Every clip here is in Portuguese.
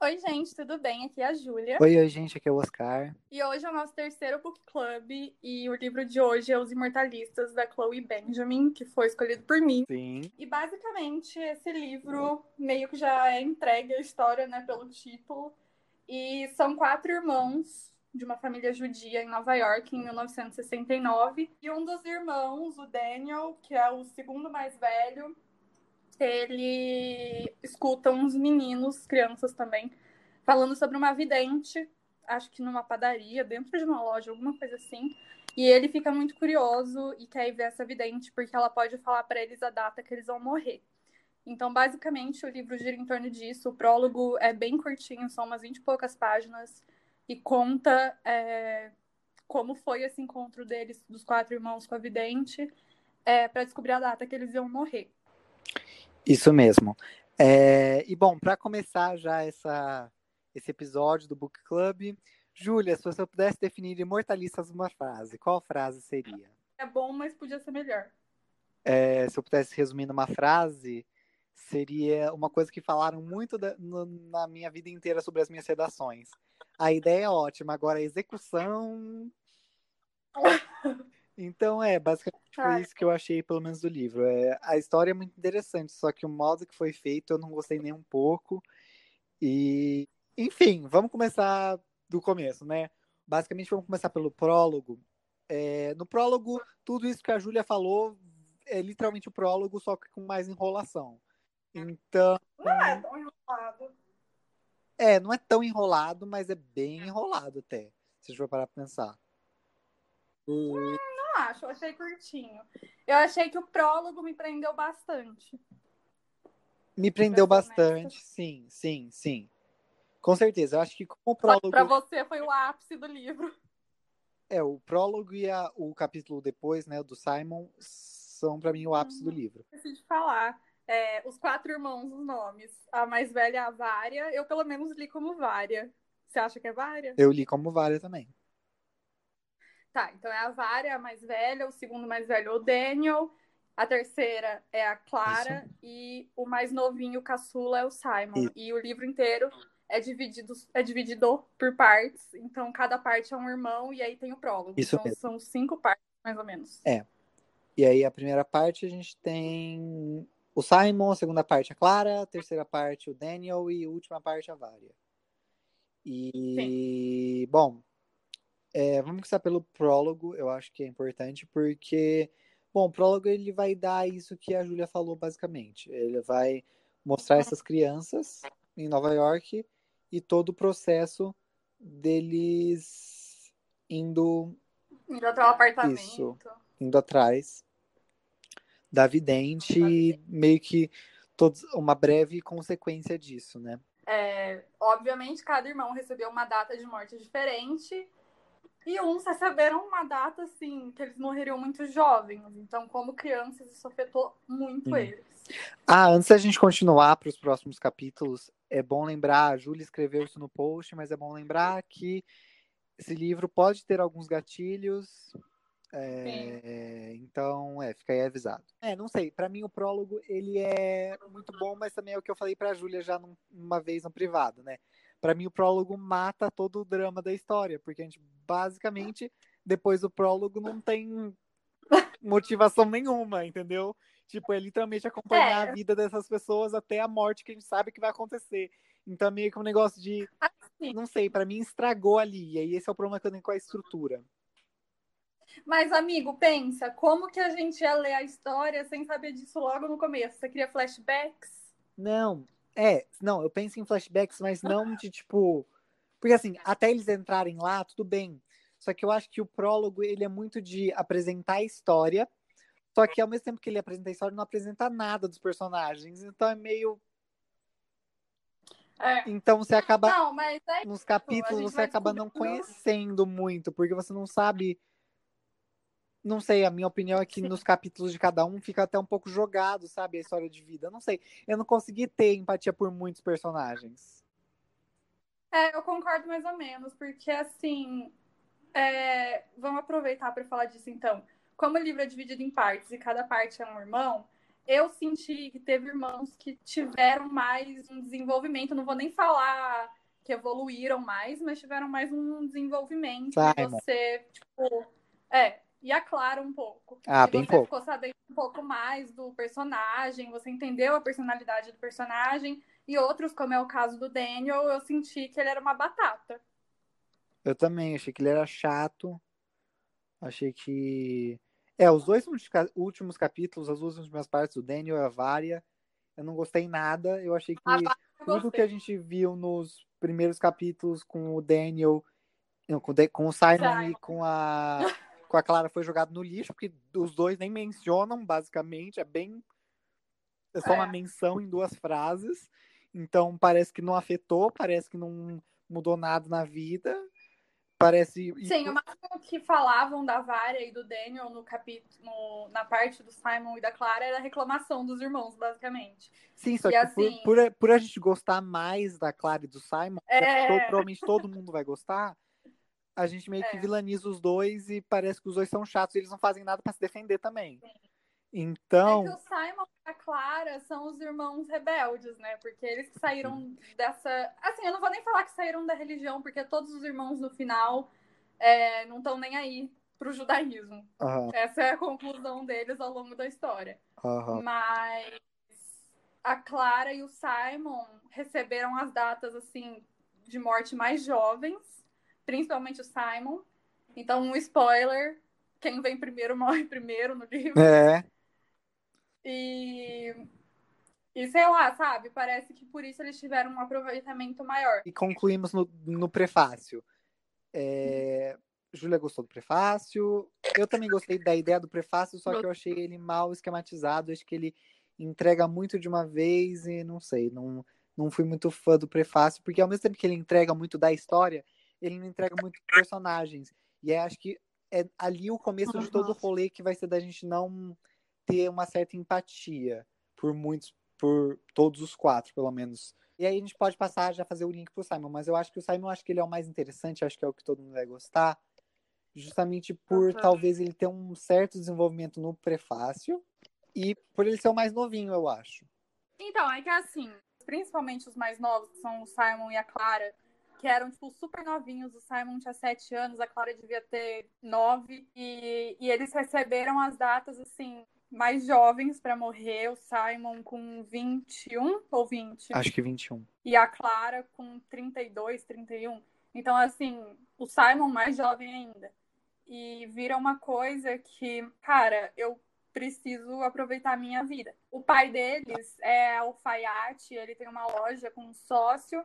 Oi, gente, tudo bem? Aqui é a Júlia. Oi, oi, gente, aqui é o Oscar. E hoje é o nosso terceiro book club e o livro de hoje é Os Imortalistas da Chloe Benjamin, que foi escolhido por mim. Sim. E basicamente esse livro meio que já é entregue a história, né, pelo título. E são quatro irmãos de uma família judia em Nova York em 1969. E um dos irmãos, o Daniel, que é o segundo mais velho, ele escuta uns meninos, crianças também, falando sobre uma vidente, acho que numa padaria, dentro de uma loja, alguma coisa assim. E ele fica muito curioso e quer ir ver essa vidente, porque ela pode falar para eles a data que eles vão morrer. Então, basicamente, o livro gira em torno disso. O prólogo é bem curtinho, são umas 20 e poucas páginas, e conta é, como foi esse encontro deles, dos quatro irmãos com a vidente, é, para descobrir a data que eles iam morrer. Isso mesmo. É, e bom, para começar já essa, esse episódio do Book Club, Júlia, se você pudesse definir imortalistas numa frase, qual frase seria? É bom, mas podia ser melhor. É, se eu pudesse resumir numa frase, seria uma coisa que falaram muito da, no, na minha vida inteira sobre as minhas redações. A ideia é ótima, agora a execução. Então, é, basicamente foi isso que eu achei, pelo menos, do livro. É, a história é muito interessante, só que o modo que foi feito eu não gostei nem um pouco. E, enfim, vamos começar do começo, né? Basicamente, vamos começar pelo prólogo. É, no prólogo, tudo isso que a Júlia falou é literalmente o prólogo, só que com mais enrolação. Então. Não é tão enrolado. É, não é tão enrolado, mas é bem enrolado até, se a gente for parar pra pensar. Hum, não acho, eu achei curtinho. Eu achei que o prólogo me prendeu bastante. Me prendeu bastante, sim, sim, sim. Com certeza. Eu acho que como o prólogo. Pra você foi o ápice do livro. É, o prólogo e a, o capítulo depois, né, do Simon, são para mim o ápice uhum. do livro. Esqueci de falar. É, os quatro irmãos, os nomes. A mais velha a Vária. Eu, pelo menos, li como Vária. Você acha que é Vária? Eu li como Vária também. Tá, então é a Vária, a mais velha, o segundo mais velho é o Daniel, a terceira é a Clara Isso. e o mais novinho, o caçula, é o Simon. Isso. E o livro inteiro é dividido, é dividido por partes, então cada parte é um irmão e aí tem o prólogo. Isso então mesmo. são cinco partes, mais ou menos. É. E aí a primeira parte a gente tem o Simon, a segunda parte a Clara, a terceira parte o Daniel e a última parte a Vária. E, Sim. bom, é, vamos começar pelo prólogo, eu acho que é importante, porque, bom, o prólogo ele vai dar isso que a Júlia falou, basicamente. Ele vai mostrar essas crianças em Nova York e todo o processo deles indo. Indo até o apartamento. Isso, indo atrás da vidente, meio que todos, uma breve consequência disso, né? É, obviamente, cada irmão recebeu uma data de morte diferente e uns receberam uma data, assim, que eles morreriam muito jovens. Então, como crianças, isso afetou muito eles. Ah, antes da gente continuar para os próximos capítulos, é bom lembrar, a Júlia escreveu isso no post, mas é bom lembrar que esse livro pode ter alguns gatilhos. É, então, é, fica aí avisado. É, não sei, para mim o prólogo ele é muito bom, mas também é o que eu falei para a Júlia já num, uma vez no privado, né? Para mim o prólogo mata todo o drama da história, porque a gente basicamente depois do prólogo não tem motivação nenhuma, entendeu? Tipo, é literalmente acompanhar é. a vida dessas pessoas até a morte que a gente sabe que vai acontecer. Então, é meio que um negócio de. Assim. Não sei, para mim estragou ali. E aí, esse é o problema que eu tenho com a estrutura. Mas, amigo, pensa, como que a gente ia ler a história sem saber disso logo no começo? Você queria flashbacks? Não, é, não, eu penso em flashbacks, mas não de tipo. Porque assim, até eles entrarem lá, tudo bem. Só que eu acho que o prólogo, ele é muito de apresentar a história. Só que ao mesmo tempo que ele apresenta a história, não apresenta nada dos personagens. Então é meio. É. Então você acaba. Não, é nos capítulos você acaba não conhecendo muito, porque você não sabe não sei, a minha opinião é que Sim. nos capítulos de cada um fica até um pouco jogado, sabe, a história de vida. Não sei, eu não consegui ter empatia por muitos personagens. É, eu concordo mais ou menos, porque assim, é... vamos aproveitar para falar disso então. Como o livro é dividido em partes e cada parte é um irmão, eu senti que teve irmãos que tiveram mais um desenvolvimento. Não vou nem falar que evoluíram mais, mas tiveram mais um desenvolvimento. Simon. Você, tipo, é, e a Clara um pouco. Ah, e bem você pouco. ficou sabendo um pouco mais do personagem, você entendeu a personalidade do personagem. E outros, como é o caso do Daniel, eu senti que ele era uma batata. Eu também, achei que ele era chato. Achei que. É, os dois últimos- capítulos, as duas últimas partes, o Daniel e a Varia, eu não gostei nada. Eu achei que eu tudo que a gente viu nos primeiros capítulos com o Daniel, não, com o Simon Simon. e com a, com a Clara foi jogado no lixo, porque os dois nem mencionam, basicamente. É bem. É só uma É. menção em duas frases. Então parece que não afetou, parece que não mudou nada na vida. Parece. Sim, o máximo que falavam da Varia e do Daniel no capítulo, na parte do Simon e da Clara era a reclamação dos irmãos, basicamente. Sim, só E que assim- por, por, por a gente gostar mais da Clara e do Simon, É. provavelmente todo mundo vai gostar, a gente meio que É. vilaniza os dois e parece que os dois são chatos e eles não fazem nada pra se defender também. É Então, que o Simon e a Clara são os irmãos rebeldes, né? Porque eles que saíram dessa. Assim, eu não vou nem falar que saíram da religião, porque todos os irmãos no final é, não estão nem aí pro judaísmo. aham, Essa é a conclusão deles ao longo da história. aham. Mas a Clara e o Simon receberam as datas assim de morte mais jovens, principalmente o Simon. Então, um spoiler: quem vem primeiro morre primeiro no livro. É, E, e sei lá, sabe? Parece que por isso eles tiveram um aproveitamento maior. e concluímos no, no prefácio. É, Júlia gostou do prefácio. Eu também gostei da ideia do prefácio, só que eu achei ele mal esquematizado. Acho que ele entrega muito de uma vez e não sei, não, não fui muito fã do prefácio, porque ao mesmo tempo que ele entrega muito da história, ele não entrega muito personagens. E é, acho que é ali o começo de todo o rolê que vai ser da gente não ter uma certa empatia por muitos, por todos os quatro, pelo menos. E aí a gente pode passar já fazer o link pro Simon, mas eu acho que o Simon acho que ele é o mais interessante, acho que é o que todo mundo vai gostar, justamente por Uhum. talvez ele ter um certo desenvolvimento no prefácio e por ele ser o mais novinho, eu acho. Então, é que assim, principalmente os mais novos, que são o Simon e a Clara, que eram, tipo, super novinhos. O Simon tinha sete anos, a Clara devia ter nove. E, e eles receberam as datas, assim, mais jovens para morrer. O Simon com 21 ou 20. Acho que 21. e a Clara com 32, 31. Então, assim, o Simon mais jovem ainda. E vira uma coisa que, cara, eu preciso aproveitar a minha vida. O pai deles é alfaiate, ele tem uma loja com um sócio,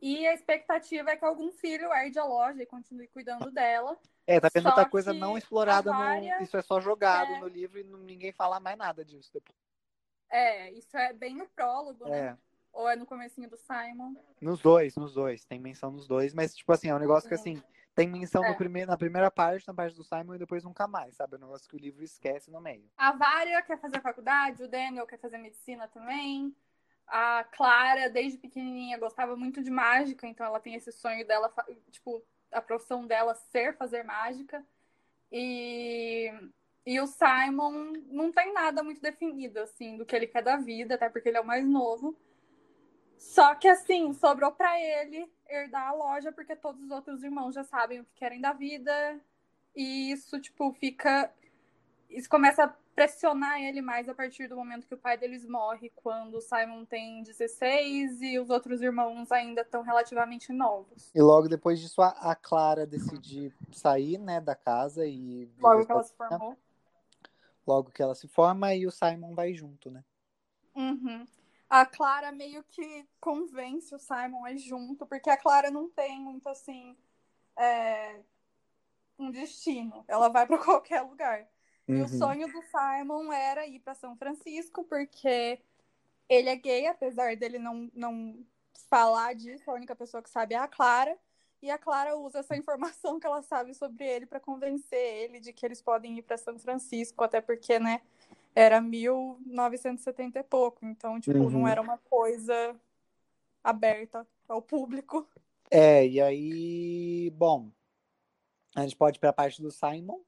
e a expectativa é que algum filho herde a loja e continue cuidando dela. É, tá vendo outra coisa não explorada no. Isso é só jogado É. no livro e ninguém fala mais nada disso depois. É, isso é bem no prólogo, né? É. Ou é no comecinho do Simon. Nos dois, nos dois. Tem menção nos dois, mas, tipo assim, é um negócio que assim, tem menção É. no primeiro, na primeira parte, na parte do Simon, e depois nunca mais, sabe? É um negócio que o livro esquece no meio. A Vária quer fazer faculdade, o Daniel quer fazer medicina também. A Clara, desde pequenininha, gostava muito de mágica, então ela tem esse sonho dela, tipo, a profissão dela ser fazer mágica. E, e o Simon não tem nada muito definido, assim, do que ele quer da vida, até porque ele é o mais novo. Só que, assim, sobrou pra ele herdar a loja, porque todos os outros irmãos já sabem o que querem da vida. E isso, tipo, fica. Isso começa a pressionar ele mais a partir do momento que o pai deles morre, quando o Simon tem 16 e os outros irmãos ainda estão relativamente novos. E logo depois disso, a, Clara decide sair, né, da casa e. Logo que ela se formou. Logo que ela se forma e o Simon vai junto, né? Uhum. A Clara meio que convence o Simon a ir junto, porque a Clara não tem muito assim. é, um destino. Ela vai pra qualquer lugar. E o Uhum. sonho do Simon era ir para São Francisco, porque ele é gay, apesar dele não, não falar disso, a única pessoa que sabe é a Clara. E a Clara usa essa informação que ela sabe sobre ele para convencer ele de que eles podem ir para São Francisco, até porque, né, era 1970 e pouco, então, tipo, Uhum. não era uma coisa aberta ao público. É, e aí, bom, a gente pode ir pra parte do Simon.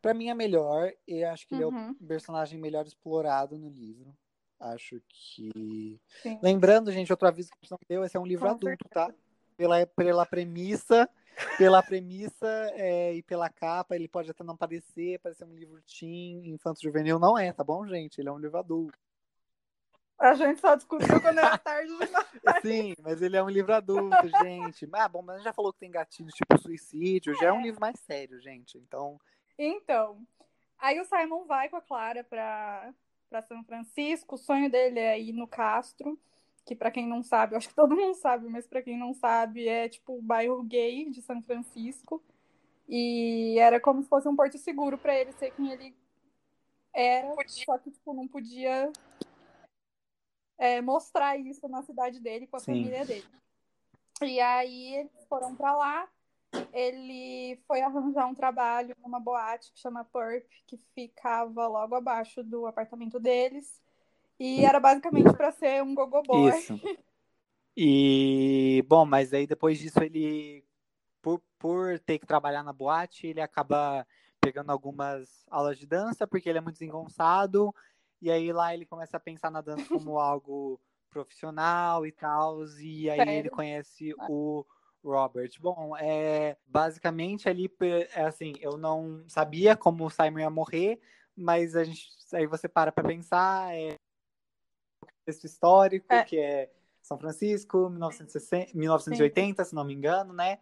Pra mim é melhor, e acho que ele é Uhum. o personagem melhor explorado no livro. Acho que. Sim. Lembrando, gente, outro aviso que a gente não deu, esse é um livro Com adulto, tá? Pela, pela premissa, pela premissa é, e pela capa, ele pode até não parecer, parecer um livro teen, infanto juvenil, não é, tá bom, gente? Ele é um livro adulto. A gente só descobriu quando era tarde demais. Sim, mas ele é um livro adulto, gente. Ah, bom, mas já falou que tem gatilhos tipo suicídio, já é um livro mais sério, gente. Então, Então, aí o Simon vai com a Clara pra, pra São Francisco. O sonho dele é ir no Castro, que pra quem não sabe, eu acho que todo mundo sabe, mas pra quem não sabe, é tipo o bairro gay de São Francisco. E era como se fosse um porto seguro pra ele ser quem ele era, só que tipo não podia é, mostrar isso na cidade dele com a Sim. família dele. E aí eles foram pra lá. Ele foi arranjar um trabalho numa boate que chama Purp, que ficava logo abaixo do apartamento deles. E era basicamente pra ser um gogo boy. Isso. E, bom, mas aí depois disso ele, por, por ter que trabalhar na boate, ele acaba pegando algumas aulas de dança, porque ele é muito desengonçado, e aí lá ele começa a pensar na dança como algo profissional e tal, e aí Sério? ele conhece o Robert. Bom, é, basicamente ali, é assim, eu não sabia como o Simon ia morrer, mas a gente, aí você para pra pensar, é contexto histórico, É. que é São Francisco, 1960, 1980, se não me engano, né?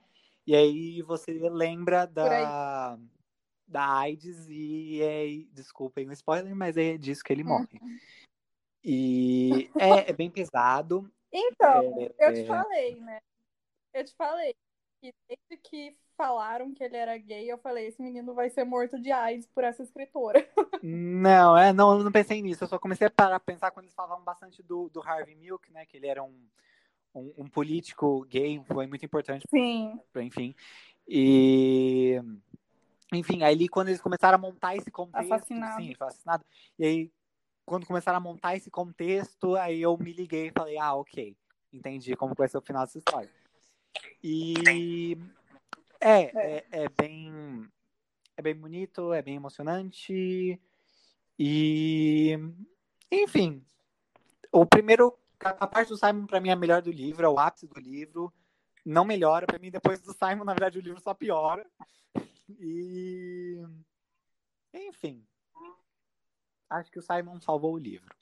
E aí você lembra da, da AIDS e é, desculpem o spoiler, mas é disso que ele Hum. morre. E é, é bem pesado. Então, É, eu te é. falei, né? Eu te falei que desde que falaram que ele era gay, eu falei, esse menino vai ser morto de AIDS por essa escritora. Não, é, não, eu não pensei nisso. Eu só comecei a parar pensar quando eles falavam bastante do, do Harvey Milk, né? Que ele era um, um, um político gay, foi muito importante Sim. enfim. E enfim, aí quando eles começaram a montar esse contexto, Assassinado. sim, foi assassinado. E aí quando começaram a montar esse contexto, aí eu me liguei e falei: "Ah, OK. Entendi como vai ser o final dessa história". E é, é, é bem é bem bonito, é bem emocionante. E enfim, o primeiro a parte do Simon pra mim é a melhor do livro, é o ápice do livro não melhora. Pra mim, depois do Simon, na verdade, o livro só piora. E. Enfim. Acho que o Simon salvou o livro.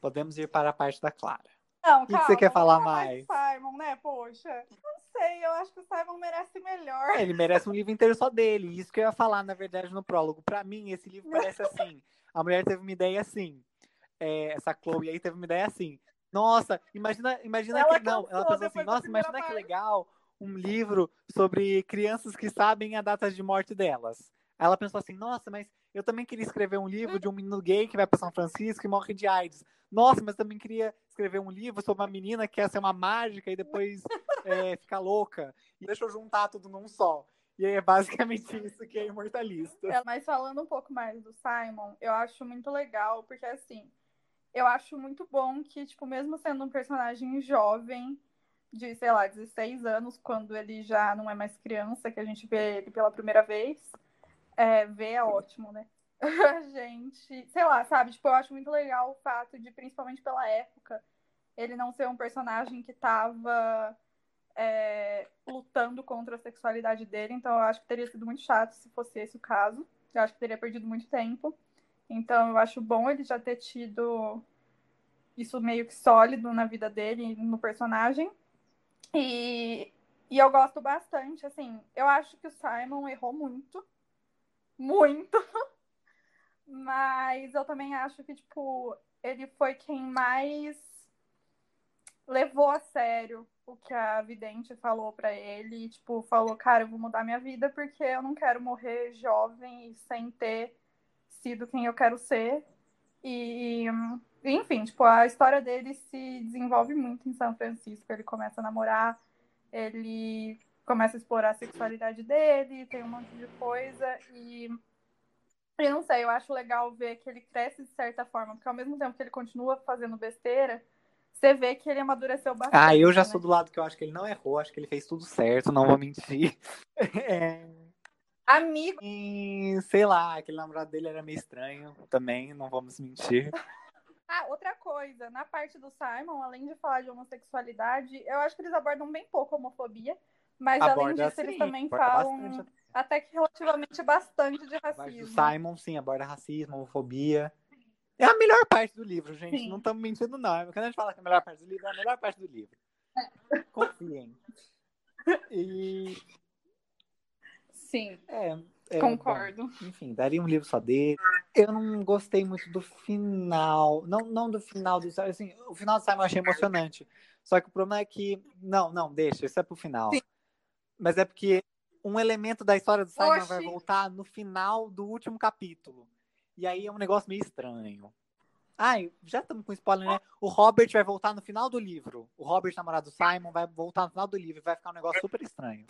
Podemos ir para a parte da Clara. Não, que calma, você quer falar do Simon, né? Poxa. Não sei, eu acho que o Simon merece melhor. É, Ele merece um livro inteiro só dele. Isso que eu ia falar, na verdade, no prólogo. Pra mim, esse livro parece assim. A mulher teve uma ideia assim. É, essa Chloe aí teve uma ideia assim. Nossa, imagina, imagina Ela que. Não, ela pensou assim, nossa, imagina que parte." legal um livro sobre crianças que sabem a data de morte delas. Ela pensou assim, nossa, mas eu também queria escrever um livro de um menino gay que vai para São Francisco e morre de AIDS. Nossa, mas também queria escrever um livro sobre uma menina que quer ser uma mágica e depois é, ficar louca. E deixa eu juntar tudo num só. E aí é basicamente isso que é imortalista. É, Mas falando um pouco mais do Simon, eu acho muito legal, porque assim, eu acho muito bom que, tipo, mesmo sendo um personagem jovem, de, sei lá, 16 anos, quando ele já não é mais criança, que a gente vê ele pela primeira vez, é, ver é ótimo, né? A gente, sei lá, sabe? Tipo, eu acho muito legal o fato de, principalmente pela época, ele não ser um personagem que tava é, lutando contra a sexualidade dele. Então, eu acho que teria sido muito chato se fosse esse o caso. Eu acho que teria perdido muito tempo. Então, eu acho bom ele já ter tido isso meio que sólido na vida dele, no personagem. E, e eu gosto bastante, assim. Eu acho que o Simon errou muito. Muito. Mas eu também acho que, tipo, ele foi quem mais levou a sério o que a vidente falou para ele. Tipo, falou, cara, eu vou mudar minha vida porque eu não quero morrer jovem e sem ter sido quem eu quero ser. E, enfim, tipo, a história dele se desenvolve muito em São Francisco. Ele começa a namorar, ele começa a explorar a sexualidade dele, tem um monte de coisa e eu não sei, eu acho legal ver que ele cresce de certa forma, porque ao mesmo tempo que ele continua fazendo besteira, você vê que ele amadureceu bastante. Ah, eu já né? sou do lado que eu acho que ele não errou, acho que ele fez tudo certo, não vou mentir. É, Amigo. E, sei lá, aquele namorado dele era meio estranho também, não vamos mentir. Ah, outra coisa, na parte do Simon, além de falar de homossexualidade, eu acho que eles abordam bem pouco a homofobia, mas Aborda, além disso, sim, eles também aborda falam bastante. até que relativamente bastante de racismo. Simon, sim, aborda racismo, homofobia. É a melhor parte do livro, gente. Sim. Não estamos mentindo, não. Quando a gente fala que é a melhor parte do livro, é a melhor parte do livro. Confiem. E. Sim, É, é, concordo. bom, enfim, daria um livro só dele. Eu não gostei muito do final. Não, não do final do assim, O final do Simon eu achei emocionante. Só que o problema é que. Não, não, deixa, isso é pro final. Sim. Mas é porque um elemento da história do Simon Oxi. vai voltar no final do último capítulo. E aí é um negócio meio estranho. Ai, já estamos com spoiler, né? O Robert vai voltar no final do livro. O Robert, namorado do Simon, vai voltar no final do livro e vai ficar um negócio super estranho.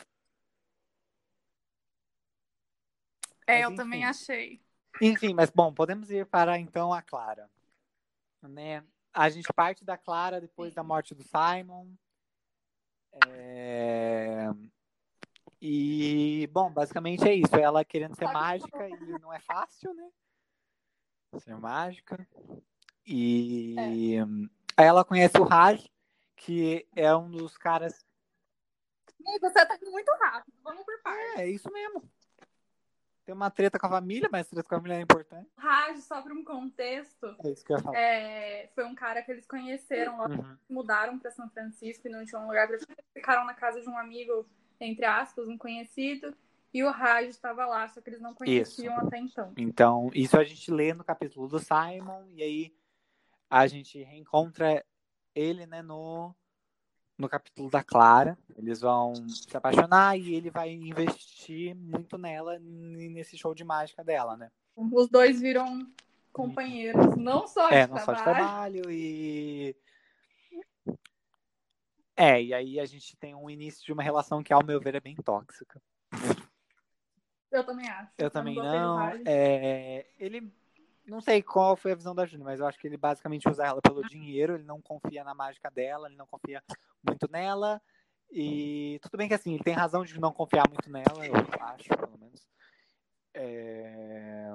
É, Mas, eu enfim. também achei. Enfim, mas bom, podemos ir para então a Clara. Né? A gente parte da Clara depois da morte do Simon. É, E, bom, basicamente é isso. Ela querendo ser mágica e não é fácil, né? Ser mágica. E aí ela conhece o Raj, que é um dos caras. Amigo, você tá indo muito rápido. Vamos por partes. É, é isso mesmo. Tem uma treta com a família, mas treta com a família é importante. Raj, só para um contexto, É isso que eu ia falar. é, foi um cara que eles conheceram lá, Uhum. mudaram para São Francisco e não tinham um lugar para ficar. Ficaram na casa de um amigo, entre aspas, um conhecido. E o Raj estava lá, só que eles não conheciam até então. Então, isso a gente lê no capítulo do Simon, e aí a gente reencontra ele, né, no, no capítulo da Clara. Eles vão se apaixonar e ele vai investir muito nela nesse show de mágica dela, né? Os dois viram companheiros, não só É, de não só de trabalho. trabalho e. É, e aí a gente tem um início de uma relação que, ao meu ver, é bem tóxica. Eu também acho. Eu também gostei do não. Raj. É, ele. Não sei qual foi a visão da Júlia, mas eu acho que ele basicamente usa ela pelo dinheiro, ele não confia na mágica dela, ele não confia muito nela. E tudo bem que assim, ele tem razão de não confiar muito nela, eu acho, pelo menos. É,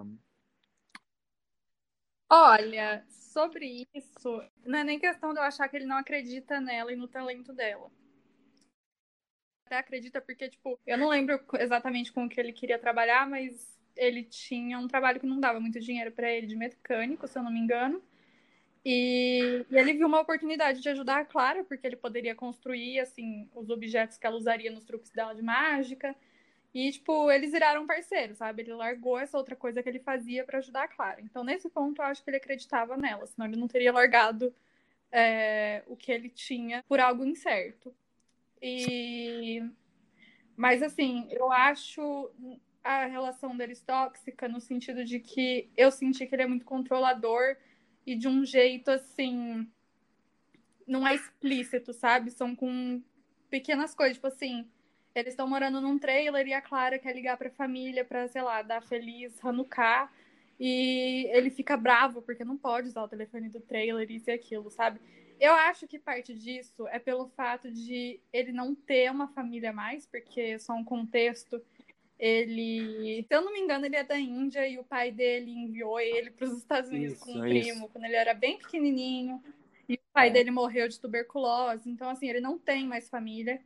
Olha, sobre isso, não é nem questão de eu achar que ele não acredita nela e no talento dela. Até acredita porque, tipo, eu não lembro exatamente com o que ele queria trabalhar, mas ele tinha um trabalho que não dava muito dinheiro pra ele de mecânico, se eu não me engano. E, e ele viu uma oportunidade de ajudar a Clara, porque ele poderia construir, assim, os objetos que ela usaria nos truques dela de mágica. E, tipo, eles viraram parceiros, sabe? Ele largou essa outra coisa que ele fazia pra ajudar a Clara. Então, nesse ponto, eu acho que ele acreditava nela, senão ele não teria largado é, o que ele tinha por algo incerto. E... Mas, assim, eu acho a relação deles tóxica no sentido de que eu senti que ele é muito controlador e de um jeito, assim... Não é explícito, sabe? São com pequenas coisas, tipo assim... Eles estão morando num trailer e a Clara quer ligar pra família pra, sei lá, dar feliz Hanukkah. E ele fica bravo porque não pode usar o telefone do trailer, isso e aquilo, sabe? Eu acho que parte disso é pelo fato de ele não ter uma família mais, porque só um contexto. Ele, se eu não me engano, ele é da Índia e o pai dele enviou ele para os Estados Unidos Isso, com um isso. primo quando ele era bem pequenininho. E o pai É. dele morreu de tuberculose. Então, assim, ele não tem mais família.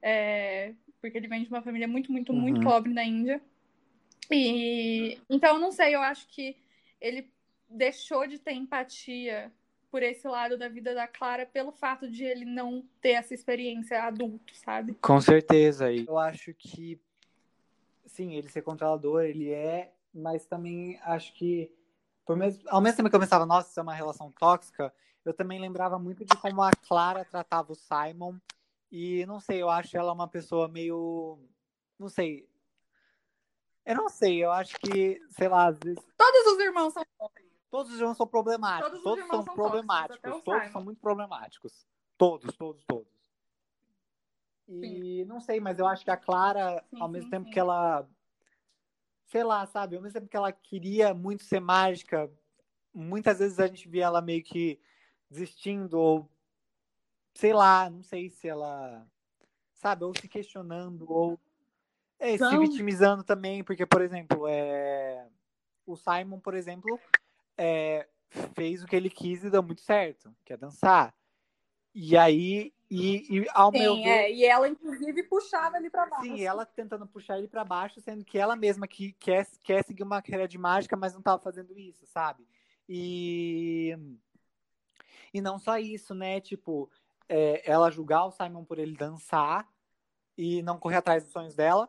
É, porque ele vem de uma família muito, muito, muito Uhum. pobre na Índia. E então, eu não sei, eu acho que ele deixou de ter empatia por esse lado da vida da Clara pelo fato de ele não ter essa experiência adulto, sabe? Com certeza. E eu acho que, sim, ele ser controlador, ele é, mas também acho que, por mesmo, ao mesmo tempo que eu pensava, nossa, isso é uma relação tóxica, eu também lembrava muito de como a Clara tratava o Simon. E não sei, eu acho ela uma pessoa meio. Não sei. Eu não sei, eu acho que, sei lá, às vezes. Todos os irmãos são Todos os irmãos são problemáticos. Todos os Todos, são são problemáticos. tóxicos, Todos são muito problemáticos. Todos, todos, todos. E não sei, mas eu acho que a Clara, Sim, ao mesmo sim, tempo sim. que ela. Sei lá, sabe? Ao mesmo tempo que ela queria muito ser mágica, muitas vezes a gente via ela meio que desistindo, ou. Sei lá, não sei se ela. Sabe? Ou se questionando, ou. É, se vitimizando também, porque, por exemplo, é... o Simon, por exemplo, é... fez o que ele quis e deu muito certo, que é dançar. E aí, e, e ao Sim, meu é. ver. E ela, inclusive, puxava ele pra baixo. Sim, ela tentando puxar ele para baixo, sendo que ela mesma que quer, quer seguir uma carreira de mágica, mas não tava fazendo isso, sabe? E. E não só isso, né? Tipo, é, ela julgar o Simon por ele dançar e não correr atrás dos sonhos dela.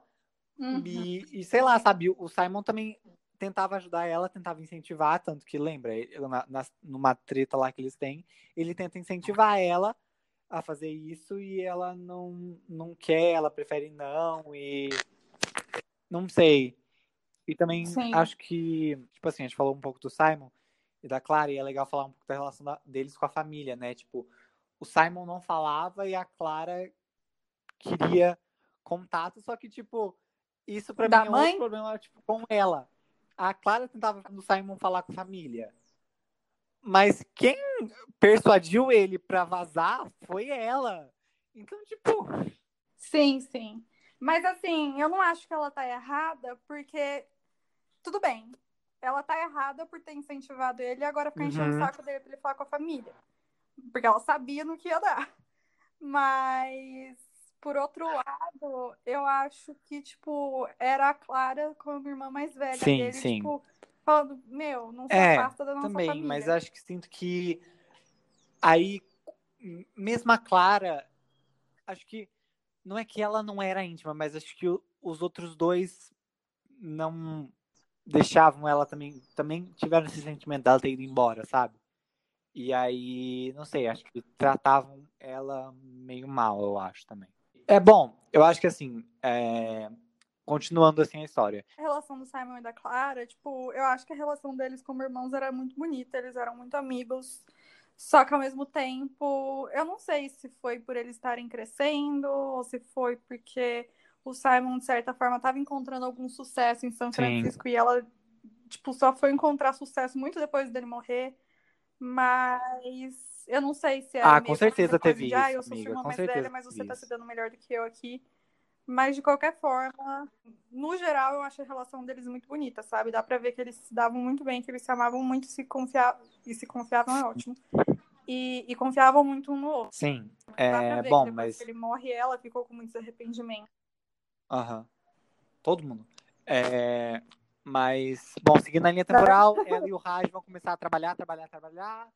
Uhum. E, e sei lá, sabe? O Simon também tentava ajudar ela, tentava incentivar, tanto que lembra, ele- na, na- numa treta lá que eles têm, ele tenta incentivar ela a fazer isso e ela não, não quer, ela prefere não e não sei. E também Sim. acho que, tipo assim, a gente falou um pouco do Simon e da Clara, e é legal falar um pouco da relação da- deles com a família, né? Tipo, o Simon não falava e a Clara queria contato, só que, tipo, isso pra Da mim é mãe? outro problema, tipo, com ela. A Clara tentava do Simon falar com a família. Mas quem persuadiu ele pra vazar foi ela. Então, tipo, Sim, sim. Mas assim, eu não acho que ela tá errada, porque tudo bem. Ela tá errada por ter incentivado ele e agora ficar enchendo Uhum. o saco dele pra ele falar com a família. Porque ela sabia no que ia dar. Mas, por outro lado, eu acho que, tipo, era a Clara como irmã mais velha Sim, dele, sim. tipo, falando, meu, não se É, afasta da nossa também, família. mas acho que sinto que aí, mesmo a Clara, acho que não é que ela não era íntima, mas acho que o- os outros dois não deixavam ela também, também tiveram esse sentimento dela ter ido embora, sabe? E aí, não sei, acho que tratavam ela meio mal, eu acho também. É bom, eu acho que assim, é, continuando assim a história. A relação do Simon e da Clara, tipo, eu acho que a relação deles como irmãos era muito bonita, eles eram muito amigos. Só que ao mesmo tempo, eu não sei se foi por eles estarem crescendo ou se foi porque o Simon, de certa forma, estava encontrando algum sucesso em São Sim. Francisco e ela, tipo, só foi encontrar sucesso muito depois dele morrer. Mas eu não sei se é Ah, com certeza teve de, ah, isso, eu sou sua amiga, irmã com mais certeza velha, mas você teve tá se isso. dando melhor do que eu aqui. Mas de qualquer forma, no geral, eu acho a relação deles muito bonita, sabe? Dá pra ver que eles se davam muito bem, que eles se amavam muito e se confiavam. E se confiavam é ótimo. E, e confiavam muito um no outro. Sim, é ver bom, mas ele morre, ela ficou com muitos arrependimentos. Aham. Todo mundo. É, mas, bom, seguindo a linha temporal, ela e o Raj vão começar a trabalhar, trabalhar, trabalhar,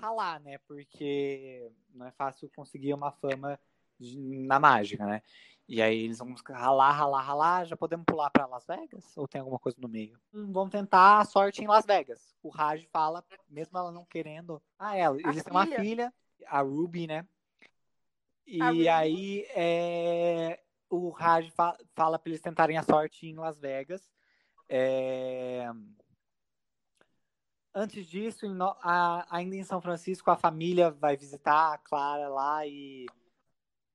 ralar, né? Porque não é fácil conseguir uma fama de- na mágica, né? E aí eles vão ralar, ralar, ralar. Já podemos pular para Las Vegas? Ou tem alguma coisa no meio? Hum, Vão tentar a sorte em Las Vegas. O Raj fala, mesmo ela não querendo. Ah, ela, A eles têm uma filha. filha, a Ruby, né? Ruby. E aí é, o Raj fa- fala para eles tentarem a sorte em Las Vegas. É, Antes disso, em No- a- ainda em São Francisco, a família vai visitar a Clara lá e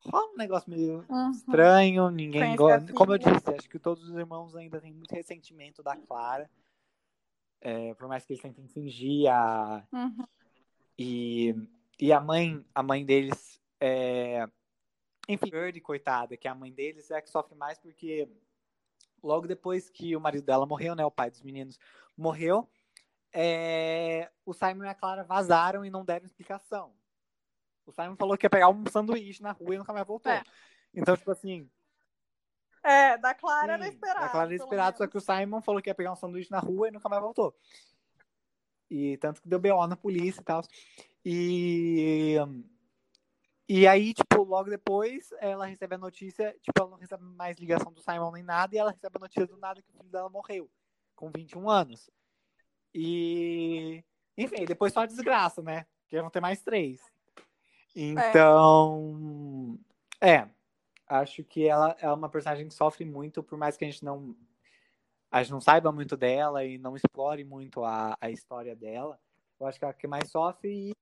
rola um negócio meio Uhum. estranho, ninguém gosta. Como eu disse, acho que todos os irmãos ainda têm muito ressentimento da Clara. É, por mais que eles tentem fingir a, Uhum. e, e a mãe, a mãe deles é. Enfim, coitada, que é a mãe deles, é a que sofre mais porque logo depois que o marido dela morreu, né? O pai dos meninos morreu, é, o Simon e a Clara vazaram e não deram explicação. O Simon falou que ia pegar um sanduíche na rua e nunca mais voltou. É. Então, tipo assim. É, da Clara era sim, esperado. A Clara era esperado, só que o Simon falou que ia pegar um sanduíche na rua e nunca mais voltou. E tanto que deu BO na polícia e tal. E. E aí, tipo, logo depois, ela recebe a notícia, tipo, ela não recebe mais ligação do Simon nem nada, e ela recebe a notícia do nada que o filho dela morreu, com 21 anos. E. Enfim, depois só a desgraça, né? Porque vão ter mais três. Então. É. Acho que ela é uma personagem que sofre muito, por mais que a gente não. A gente não saiba muito dela e não explore muito a, a história dela. Eu acho que é a que mais sofre e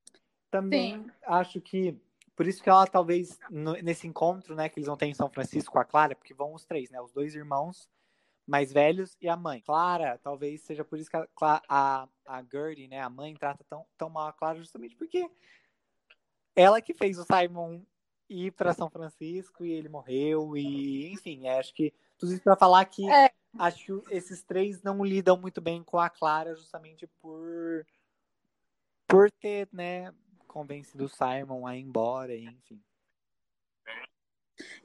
também Sim. acho que por isso que ela talvez no- nesse encontro, né, que eles vão ter em São Francisco com a Clara, porque vão os três, né, os dois irmãos mais velhos e a mãe. Clara, talvez seja por isso que a, a, a Gertie, né, a mãe trata tão, tão mal a Clara justamente porque ela que fez o Simon ir para São Francisco e ele morreu e enfim, acho que tudo isso para falar que É. acho que esses três não lidam muito bem com a Clara justamente por por ter, né, convencido o Simon a ir embora, enfim.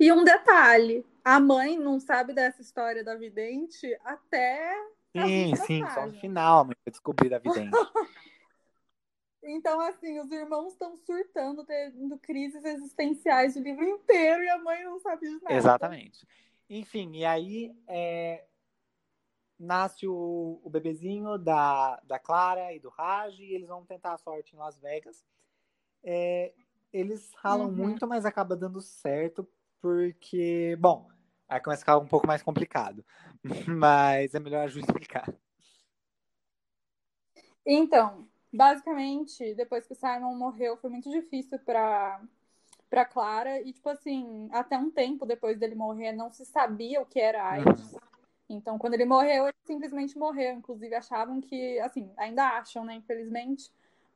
E um detalhe: a mãe não sabe dessa história da vidente até. Sim, sim, só no final, mas eu descobri da vidente. Então, assim, os irmãos estão surtando, tendo crises existenciais o livro inteiro e a mãe não sabe de nada. Exatamente. Enfim, e aí é, nasce o, o bebezinho da, da Clara e do Raj, e eles vão tentar a sorte em Las Vegas. É, eles ralam Uhum. muito, mas acaba dando certo, porque, bom, aí começa a ficar um pouco mais complicado. Mas é melhor a Ju explicar. Então, basicamente, depois que o Simon morreu, foi muito difícil pra, pra Clara. E, tipo assim, até um tempo depois dele morrer, não se sabia o que era AIDS. Então, quando ele morreu, ele simplesmente morreu. Inclusive, achavam que, assim, ainda acham, né, infelizmente.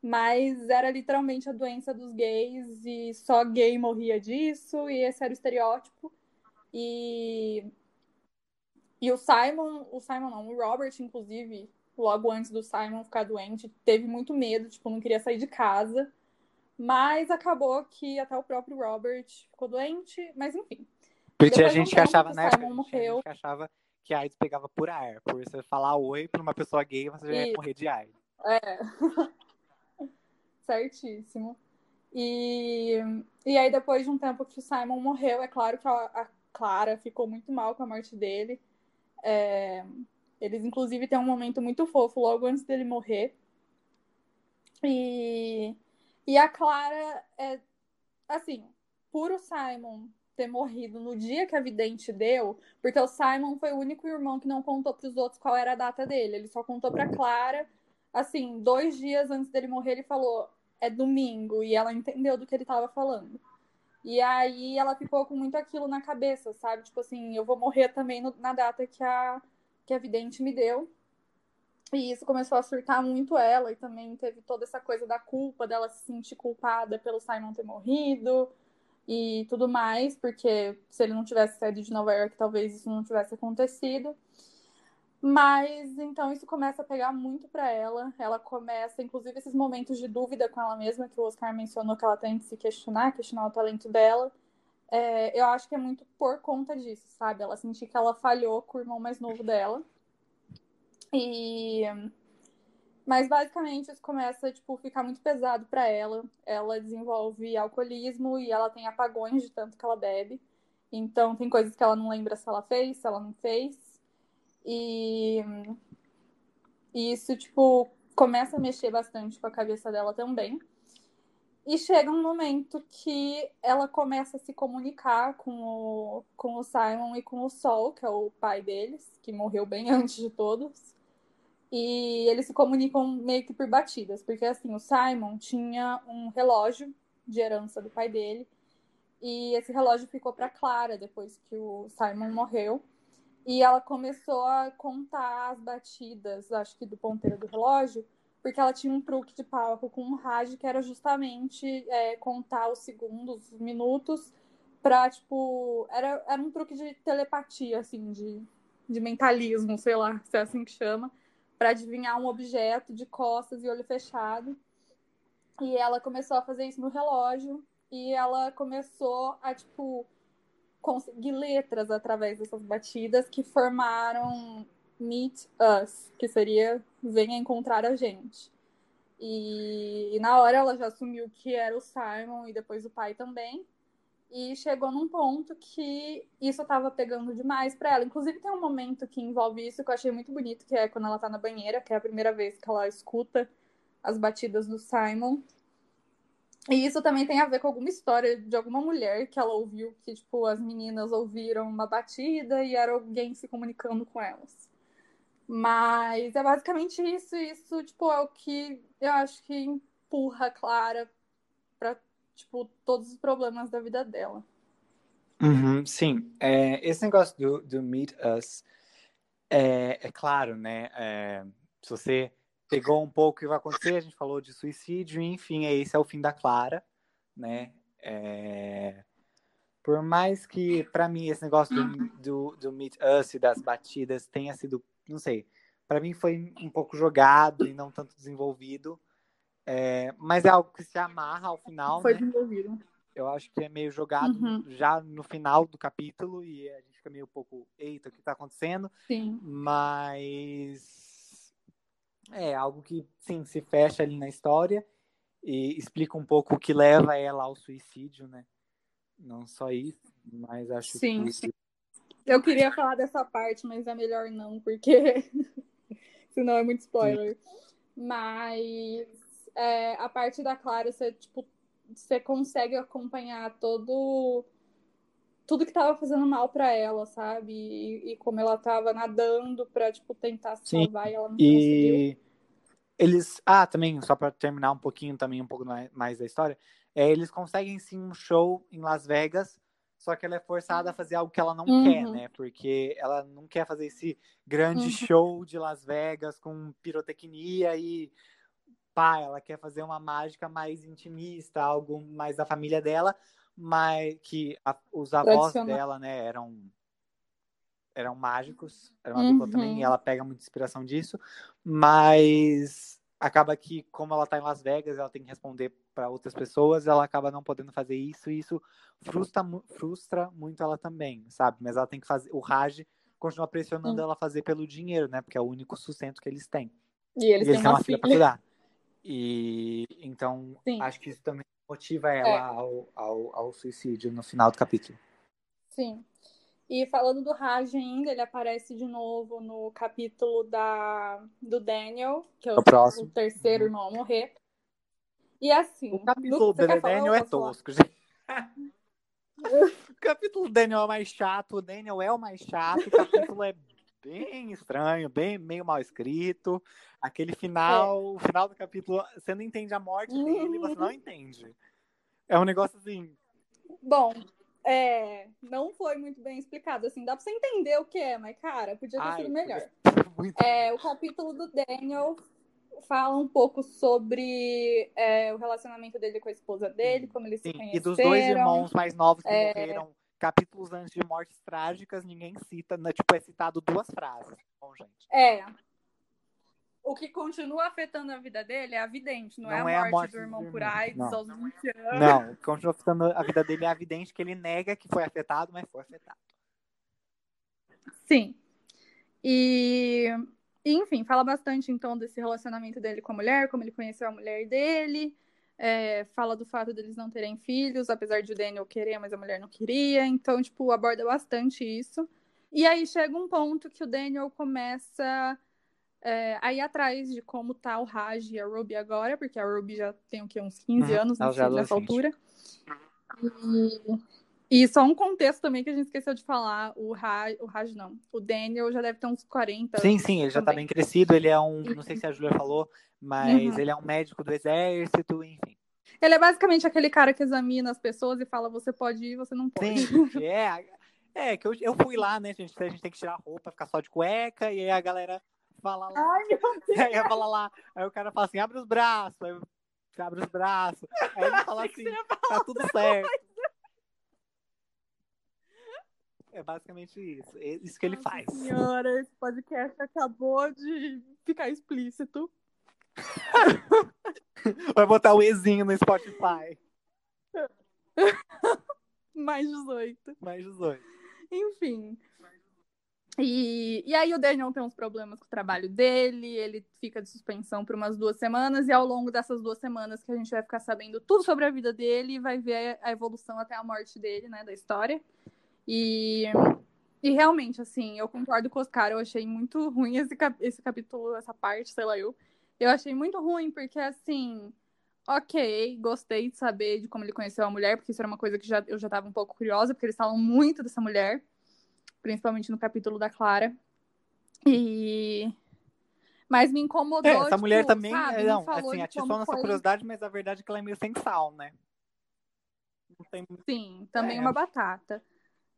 Mas era literalmente a doença dos gays e só gay morria disso, e esse era o estereótipo. E, e o Simon, o Simon não, o Robert, inclusive, logo antes do Simon ficar doente, teve muito medo, tipo, não queria sair de casa. Mas acabou que até o próprio Robert ficou doente, mas enfim. Porque tinha um gente que tempo achava, época, Simon tinha gente morreu. que achava que a AIDS pegava por ar. Por você falar oi pra uma pessoa gay, você já ia morrer de AIDS. É. Certíssimo. E, e aí, depois de um tempo que o Simon morreu, é claro que a, a Clara ficou muito mal com a morte dele. É, eles, inclusive, têm um momento muito fofo logo antes dele morrer. E, e a Clara é assim, por o Simon ter morrido no dia que a vidente deu, porque o Simon foi o único irmão que não contou para os outros qual era a data dele. Ele só contou para Clara, assim, dois dias antes dele morrer, ele falou é domingo e ela entendeu do que ele estava falando. E aí ela ficou com muito aquilo na cabeça, sabe? Tipo assim, eu vou morrer também no- na data que a que a vidente me deu. E isso começou a surtar muito ela, e também teve toda essa coisa da culpa, dela se sentir culpada pelo Simon ter morrido e tudo mais, porque se ele não tivesse saído de Nova York, talvez isso não tivesse acontecido. Mas então isso começa a pegar muito pra ela. Ela começa, inclusive, esses momentos de dúvida com ela mesma, que o Oscar mencionou que ela tem que se questionar, questionar o talento dela. É, eu acho que é muito por conta disso, sabe? Ela sentir que ela falhou com o irmão mais novo dela. E mas basicamente isso começa tipo ficar muito pesado pra ela. Ela desenvolve alcoolismo e ela tem apagões de tanto que ela bebe. Então tem coisas que ela não lembra se ela fez, se ela não fez. E, e isso tipo começa a mexer bastante com a cabeça dela também. E chega um momento que ela começa a se comunicar com o, com o Simon e com o Sol, que é o pai deles, que morreu bem antes de todos. E eles se comunicam meio que por batidas, porque assim, o Simon tinha um relógio de herança do pai dele, e esse relógio ficou para Clara depois que o Simon morreu. E ela começou a contar as batidas, acho que do ponteiro do relógio, porque ela tinha um truque de palco com um rádio que era justamente é, contar os segundos, os minutos, pra, tipo. Era, era um truque de telepatia, assim, de, de mentalismo, sei lá, se é assim que chama, pra adivinhar um objeto de costas e olho fechado. E ela começou a fazer isso no relógio, e ela começou a, tipo, conseguir letras através dessas batidas que formaram Meet Us, que seria venha encontrar a gente. E, e, na hora ela já assumiu que era o Simon e depois o pai também. E chegou num ponto que isso estava pegando demais para ela. Inclusive tem um momento que envolve isso que eu achei muito bonito, que é quando ela tá na banheira, que é a primeira vez que ela escuta as batidas do Simon. E isso também tem a ver com alguma história de alguma mulher que ela ouviu, que, tipo, as meninas ouviram uma batida e era alguém se comunicando com elas. Mas é basicamente isso, isso, tipo, é o que eu acho que empurra a Clara pra, tipo, todos os problemas da vida dela. Uhum, sim, é, esse negócio do, do Meet Us, é, é claro, né? É, se você pegou um pouco o que vai acontecer, a gente falou de suicídio, enfim, esse é o fim da Clara, né? É, Por mais que, para mim, esse negócio do, do, do Meet Us e das batidas tenha sido, não sei, para mim foi um pouco jogado e não tanto desenvolvido. É, mas é algo que se amarra ao final. Foi né? desenvolvido. Eu acho que é meio jogado Uhum. já no final do capítulo e a gente fica meio um pouco, eita, o que tá acontecendo? Sim. Mas é algo que, sim, se fecha ali na história e explica um pouco o que leva ela ao suicídio, né? Não só isso, mas acho Sim, que sim. Eu queria falar dessa parte, mas é melhor não, porque senão é muito spoiler. Mas é, a parte da Clara, você, tipo, você consegue acompanhar todo tudo que tava fazendo mal pra ela, sabe? E, e como ela tava nadando pra, tipo, tentar se Sim, salvar e ela não conseguiu. E eles. Ah, também, só para terminar um pouquinho também, um pouco mais- mais da história. É, eles conseguem sim um show em Las Vegas, só que ela é forçada a fazer algo que ela não Uhum. quer, né? Porque ela não quer fazer esse grande Uhum. show de Las Vegas com pirotecnia e pá, ela quer fazer uma mágica mais intimista, algo mais da família dela, mas que a- os avós dela, né, eram eram mágicos, era uma dupla também, Uhum. e ela pega muita inspiração disso, mas acaba que como ela tá em Las Vegas, ela tem que responder para outras pessoas, ela acaba não podendo fazer isso, e isso frustra, frustra muito ela também, sabe? Mas ela tem que fazer, o Raj continua pressionando Sim. ela a fazer pelo dinheiro, né? Porque é o único sustento que eles têm. E eles E eles têm uma filha filha. pra cuidar. E então Sim. acho que isso também motiva ela ao, ao, ao suicídio no final do capítulo. Sim. E falando do Raj ainda, ele aparece de novo no capítulo da, do Daniel, que é o, O próximo. terceiro Uhum. irmão a morrer. E assim, O capítulo do falar Daniel é tosco, gente. o capítulo do Daniel é mais chato, o Daniel é o mais chato, o capítulo é bem estranho, bem meio mal escrito. Aquele final, o final do capítulo, você não entende a morte dele, você não entende. É um negócio assim, Bom, é, não foi muito bem explicado, assim, dá pra você entender o que é, mas, cara, podia ter ai, sido melhor. É, o capítulo do Daniel fala um pouco sobre é, o relacionamento dele com a esposa dele, como eles se Sim, conheceram. e dos dois irmãos mais novos que É. morreram capítulos antes de mortes trágicas, ninguém cita, né? tipo, é citado duas frases. Bom, gente. É. O que continua afetando a vida dele é a vidente, não, Não é, é a a morte, do irmão por AIDS não. aos 20 anos. Não, continua afetando a vida dele é a vidente que ele nega que foi afetado, mas foi afetado. Sim. E, enfim, fala bastante então desse relacionamento dele com a mulher, como ele conheceu a mulher dele. É, fala do fato deles não terem filhos, apesar de o Daniel querer, mas a mulher não queria. Então, tipo, aborda bastante isso. E aí chega um ponto que o Daniel começa é, a ir atrás de como tá o Raj e a Ruby agora, porque a Ruby já tem o quê? Uns 15 Uhum, anos já é nessa altura. E, e só um contexto também que a gente esqueceu de falar, o Raj, o Raj não, o Daniel já deve ter uns 40 Sim, sim, ele já tá bem crescido, ele é um, não sei se a Julia falou, mas Uhum. ele é um médico do exército, enfim. Ele é basicamente aquele cara que examina as pessoas e fala, você pode ir, você não pode. Sim, é, é que eu, eu fui lá, né, gente, a gente tem que tirar a roupa, ficar só de cueca, e aí a galera fala lá, Ai, meu Deus. aí fala lá, aí o cara fala assim, abre os braços, aí você abre os braços, aí ele fala assim, tá tudo certo. É basicamente isso, é isso que ele Nossa faz. Senhora, esse podcast acabou de ficar explícito. Vai botar o Ezinho no Spotify, Mais 18. mais 18. Enfim. E, e aí o Daniel tem uns problemas com o trabalho dele, ele fica de suspensão por umas duas semanas, e ao longo dessas duas semanas que a gente vai ficar sabendo tudo sobre a vida dele e vai ver a evolução até a morte dele, né, da história. E, e realmente, assim, eu concordo com o Oscar, eu achei muito ruim esse, cap- esse capítulo, essa parte, sei lá eu. Eu achei muito ruim, porque assim, ok, gostei de saber de como ele conheceu a mulher, porque isso era uma coisa que já, eu já tava um pouco curiosa, porque eles falam muito dessa mulher, principalmente no capítulo da Clara. E. Mas me incomodou. É, essa mulher tipo, também, sabe, é, não, falou assim, atiçou nossa foi- curiosidade, mas a verdade é que ela é meio sem sal, né? Não tem Sim, também É. uma batata.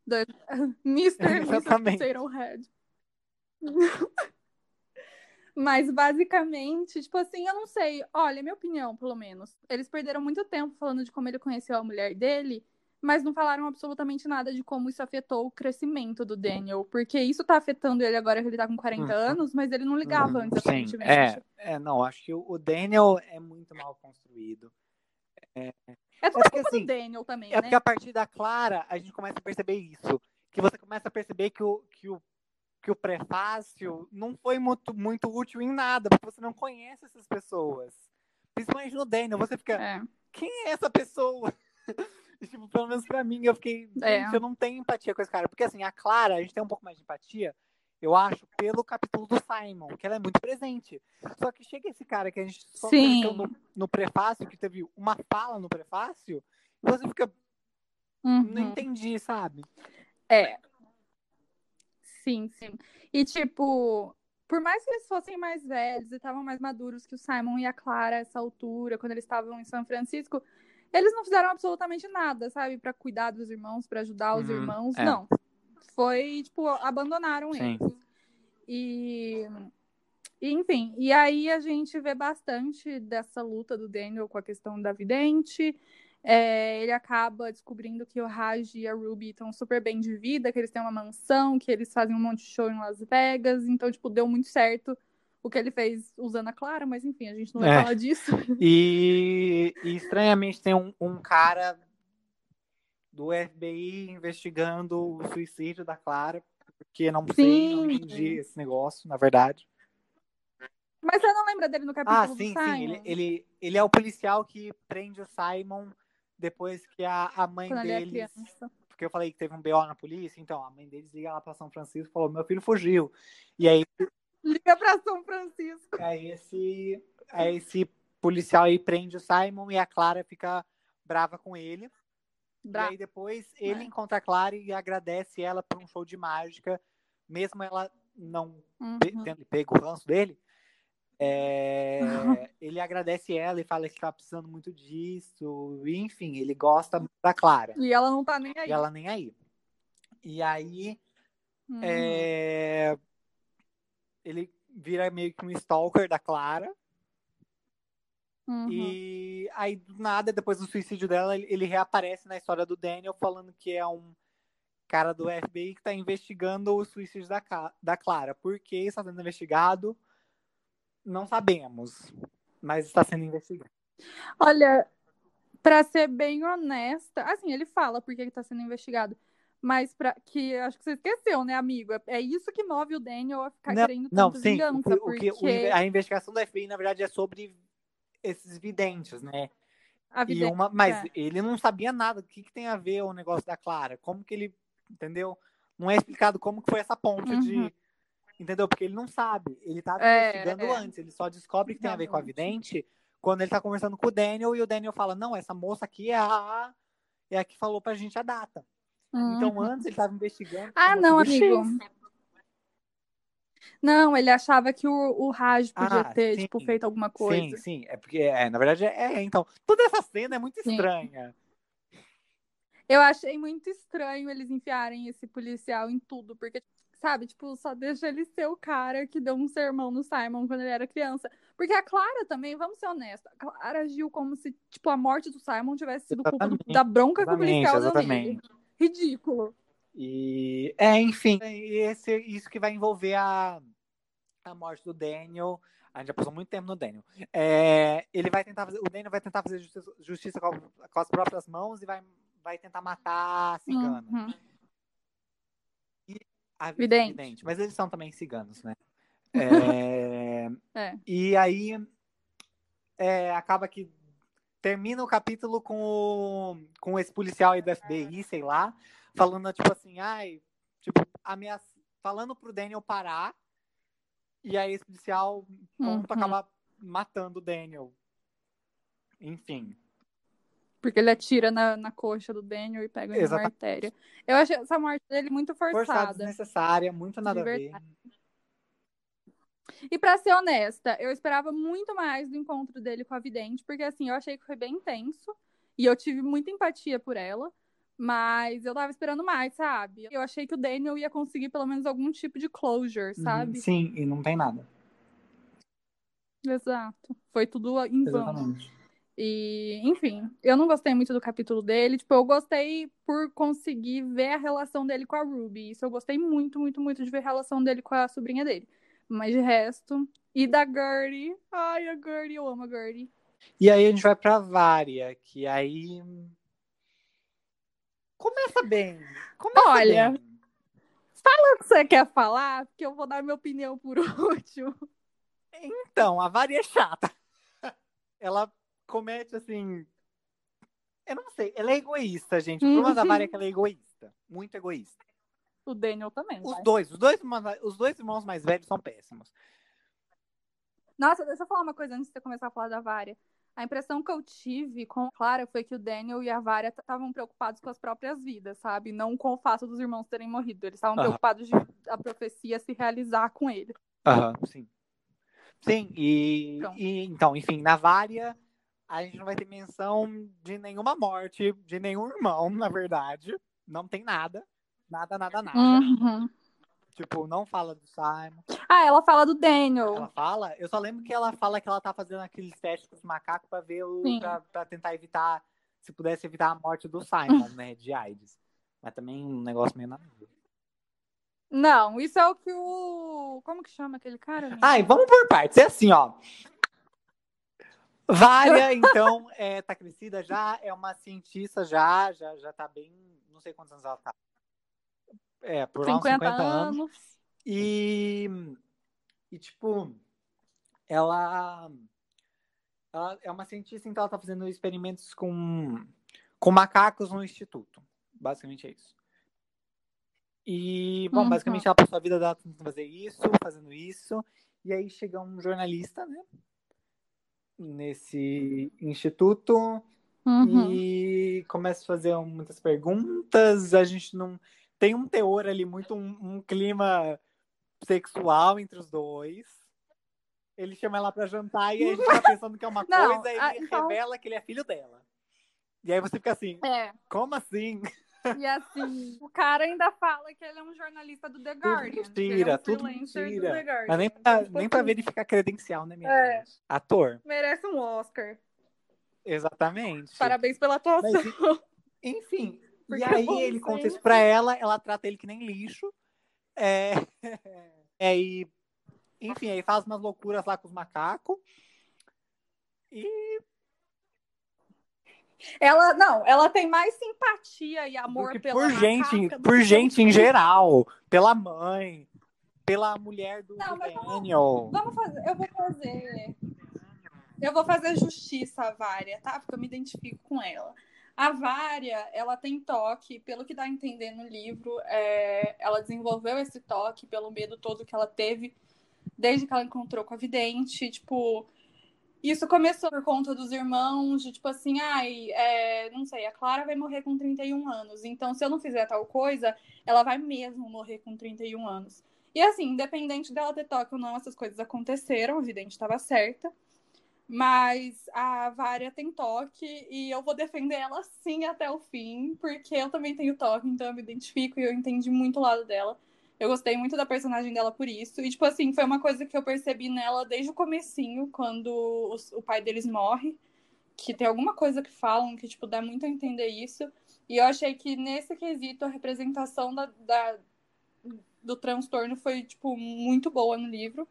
Do... Mr. Exatamente. Potato Head. Mas basicamente, tipo assim, eu não sei. Olha, minha opinião, pelo menos. Eles perderam muito tempo falando de como ele conheceu a mulher dele, mas não falaram absolutamente nada de como isso afetou o crescimento do Daniel, porque isso tá afetando ele agora que ele tá com 40 uhum. anos, mas ele não ligava uhum. antes, Sim. aparentemente. É, é, não, acho que o Daniel é muito mal construído. É, é tudo é porque, assim, do Daniel também, É né? porque a partir da Clara, a gente começa a perceber isso, que você começa a perceber que o, que o que o prefácio não foi muito, muito útil em nada, porque você não conhece essas pessoas. Principalmente no Daniel, você fica, é. quem é essa pessoa? tipo, pelo menos pra mim, eu fiquei, é. eu não tenho empatia com esse cara. Porque assim, a Clara, a gente tem um pouco mais de empatia, eu acho, pelo capítulo do Simon, que ela é muito presente. Só que chega esse cara que a gente só no, no prefácio, que teve uma fala no prefácio, e você fica. Uhum. Não entendi, sabe? É, Sim, sim. E, tipo, por mais que eles fossem mais velhos e estavam mais maduros que o Simon e a Clara a essa altura, quando eles estavam em São Francisco, eles não fizeram absolutamente nada, sabe? para cuidar dos irmãos, para ajudar os uhum, irmãos. É. Não. Foi, tipo, abandonaram sim. eles. E. Enfim, e aí a gente vê bastante dessa luta do Daniel com a questão da vidente, é, ele acaba descobrindo que o Raj e a Ruby estão super bem de vida, que eles têm uma mansão, que eles fazem um monte de show em Las Vegas. Então, tipo, deu muito certo o que ele fez usando a Clara, mas enfim, a gente não vai é. falar disso. E, e estranhamente tem um, um, cara do FBI investigando o suicídio da Clara, porque não sei, entendi esse negócio, na verdade. Mas você não lembra dele no capítulo ah, sim, sim. Ele, ele, ele é o policial que prende o Simon depois que a, a mãe Quando é deles. É porque eu falei que teve um BO na polícia, então a mãe deles liga lá pra São Francisco e falou: meu filho fugiu. E aí. Liga pra São Francisco. Aí esse, aí esse policial aí prende o Simon e a Clara fica brava com ele. Bra e aí depois ele é. encontra a Clara e agradece ela por um show de mágica, mesmo ela não uhum. tendo pego o ranço dele. É, ele agradece ela e fala que tá precisando muito disso. E, enfim, ele gosta da Clara. E ela não tá nem aí. E ela nem aí. E aí. Uhum. É, ele vira meio que um stalker da Clara. Uhum. E aí, do nada, depois do suicídio dela, ele reaparece na história do Daniel falando que é um cara do FBI que tá investigando o suicídio da, da Clara. Por que está sendo investigado? Não sabemos, mas está sendo investigado. Olha, para ser bem honesta, assim, ele fala porque ele está sendo investigado. Mas para que acho que você esqueceu, né, amigo? É, é isso que move o Daniel a ficar não, querendo não, sim, vingança. O, porque... o que, a investigação do FBI, na verdade, é sobre esses videntes, né? Vidente, e uma, mas é. ele não sabia nada. O que, que tem a ver o negócio da Clara? Como que ele, entendeu? Não é explicado como que foi essa ponte uhum. de Entendeu? Porque ele não sabe. Ele tá é, investigando é. antes. Ele só descobre que tem a ver com a vidente quando ele tá conversando com o Daniel e o Daniel fala: Não, essa moça aqui é a, é a que falou pra gente a data. Uhum. Então antes ele tava investigando. Ah, não, amigo. X. Não, ele achava que o, o Raj podia ah, ter, sim. tipo, feito alguma coisa. Sim, sim. É porque, é, na verdade, é, é então. Toda essa cena é muito sim. estranha. Eu achei muito estranho eles enfiarem esse policial em tudo, porque sabe? Tipo, só deixa ele ser o cara que deu um sermão no Simon quando ele era criança. Porque a Clara também, vamos ser honestos, a Clara agiu como se, tipo, a morte do Simon tivesse sido exatamente, culpa da bronca que o policial deu nele. Ridículo. E, é, enfim, esse, isso que vai envolver a, a morte do Daniel. A gente já passou muito tempo no Daniel. É, ele vai tentar fazer, o Daniel vai tentar fazer justiça, justiça com, com, as próprias mãos e vai, vai tentar matar a cigana. Uhum. A vidente. vidente. Mas eles são também ciganos, né? É... é. E aí é, acaba que termina o capítulo com, o, com esse policial aí do FBI, sei lá, falando tipo assim, ai, tipo, ameaça, falando pro Daniel parar, e aí esse policial uhum. acaba matando o Daniel. Enfim. Porque ele atira na, na coxa do Daniel e pega uma artéria. Eu achei essa morte dele muito forçada. Forçada, desnecessária, muito nada a ver. E para ser honesta, eu esperava muito mais do encontro dele com a Vidente, porque assim, eu achei que foi bem intenso e eu tive muita empatia por ela, mas eu tava esperando mais, sabe? Eu achei que o Daniel ia conseguir pelo menos algum tipo de closure, uhum. sabe? Sim, e não tem nada. Exato. Foi tudo em vão. Exatamente. E, enfim, eu não gostei muito do capítulo dele. Tipo, eu gostei por conseguir ver a relação dele com a Ruby. Isso eu gostei muito, muito, muito de ver a relação dele com a sobrinha dele. Mas de resto. E da Gertie. Ai, a Gertie, eu amo a Gertie. E aí a gente vai pra Vária, que aí. Começa bem. Começa Olha, bem. Fala o que você quer falar, porque eu vou dar minha opinião por último. Então, a Vária é chata. Ela comete assim. Eu não sei, ela é egoísta, gente. O problema da Vária é que ela é egoísta. Muito egoísta. O Daniel também. Os vai. dois, os dois, os dois irmãos mais velhos são péssimos. Nossa, deixa eu falar uma coisa antes de você começar a falar da Vária. A impressão que eu tive com Clara foi que o Daniel e a Vária estavam preocupados com as próprias vidas, sabe? Não com o fato dos irmãos terem morrido. Eles estavam preocupados de a profecia se realizar com ele. Aham, sim. Sim, e, e então, enfim, na Vária, a gente não vai ter menção de nenhuma morte, de nenhum irmão, na verdade. Não tem nada. Nada, nada, nada. Uhum. Tipo, não fala do Simon. Ah, ela fala do Daniel. Ela fala, eu só lembro que ela fala que ela tá fazendo aqueles testes com os macacos pra ver o. Pra, pra tentar evitar, se pudesse evitar a morte do Simon, né? De AIDS. Mas também um negócio meio nada. a ver. Não, isso é o que o. Como que chama aquele cara? amiga? Ai, vamos por partes. É assim, ó. Vária, então, é, tá crescida já, é uma cientista já, já, já tá bem. Não sei quantos anos ela tá. É, por lá uns 50, 50 anos. anos. E, e tipo, ela, ela é uma cientista, então ela tá fazendo experimentos com, com macacos no instituto. Basicamente é isso. E, bom, Uhum. basicamente ela passou a vida dela tentando fazer isso, fazendo isso. E aí chega um jornalista, né? Nesse instituto Uhum. e começa a fazer muitas perguntas. A gente não tem um teor ali muito um, um clima sexual entre os dois. Ele chama ela pra jantar e aí a gente tá pensando que é uma Não, coisa, e ah, ele então- revela que ele é filho dela. E aí você fica assim, É. como assim? E assim, o cara ainda fala que ele é um jornalista do The Guardian. que ele é mentira, um tudo mentira. Mas nem pra, Então, tipo nem pra assim, verificar credencial, né, minha É. gente? Ator, Merece um Oscar. exatamente. Parabéns pela atuação. Mas, enfim, Porque e aí é bom ele conta isso pra ela, ela trata ele que nem lixo. É, é e, enfim, aí faz umas loucuras lá com os macacos. E Ela, não, ela tem mais simpatia e amor pela por gente, macaca por gente em geral, pela mãe, pela mulher do, Não, mas vamos- Daniel. Vamos fazer, eu vou fazer. Eu vou fazer justiça à Vária, tá? Porque eu me identifico com ela. A Vária, ela tem toque, pelo que dá a entender no livro, é, ela desenvolveu esse toque pelo medo todo que ela teve desde que ela encontrou com a vidente. Tipo, isso começou por conta dos irmãos, de tipo assim, ai, é, não sei, a Clara vai morrer com 31 anos, então se eu não fizer tal coisa, ela vai mesmo morrer com 31 anos. E assim, independente dela ter toque ou não, essas coisas aconteceram, a vidente estava certa. Mas a Vária tem toque e eu vou defender ela sim até o fim, porque eu também tenho toque, então eu me identifico e eu entendi muito o lado dela. Eu gostei muito da personagem dela por isso. E, tipo assim, foi uma coisa que eu percebi nela desde o comecinho, quando os- o pai deles morre. Que tem alguma coisa que falam que, tipo, dá muito a entender isso. E eu achei que nesse quesito a representação da, da- do transtorno foi, tipo, muito boa no livro.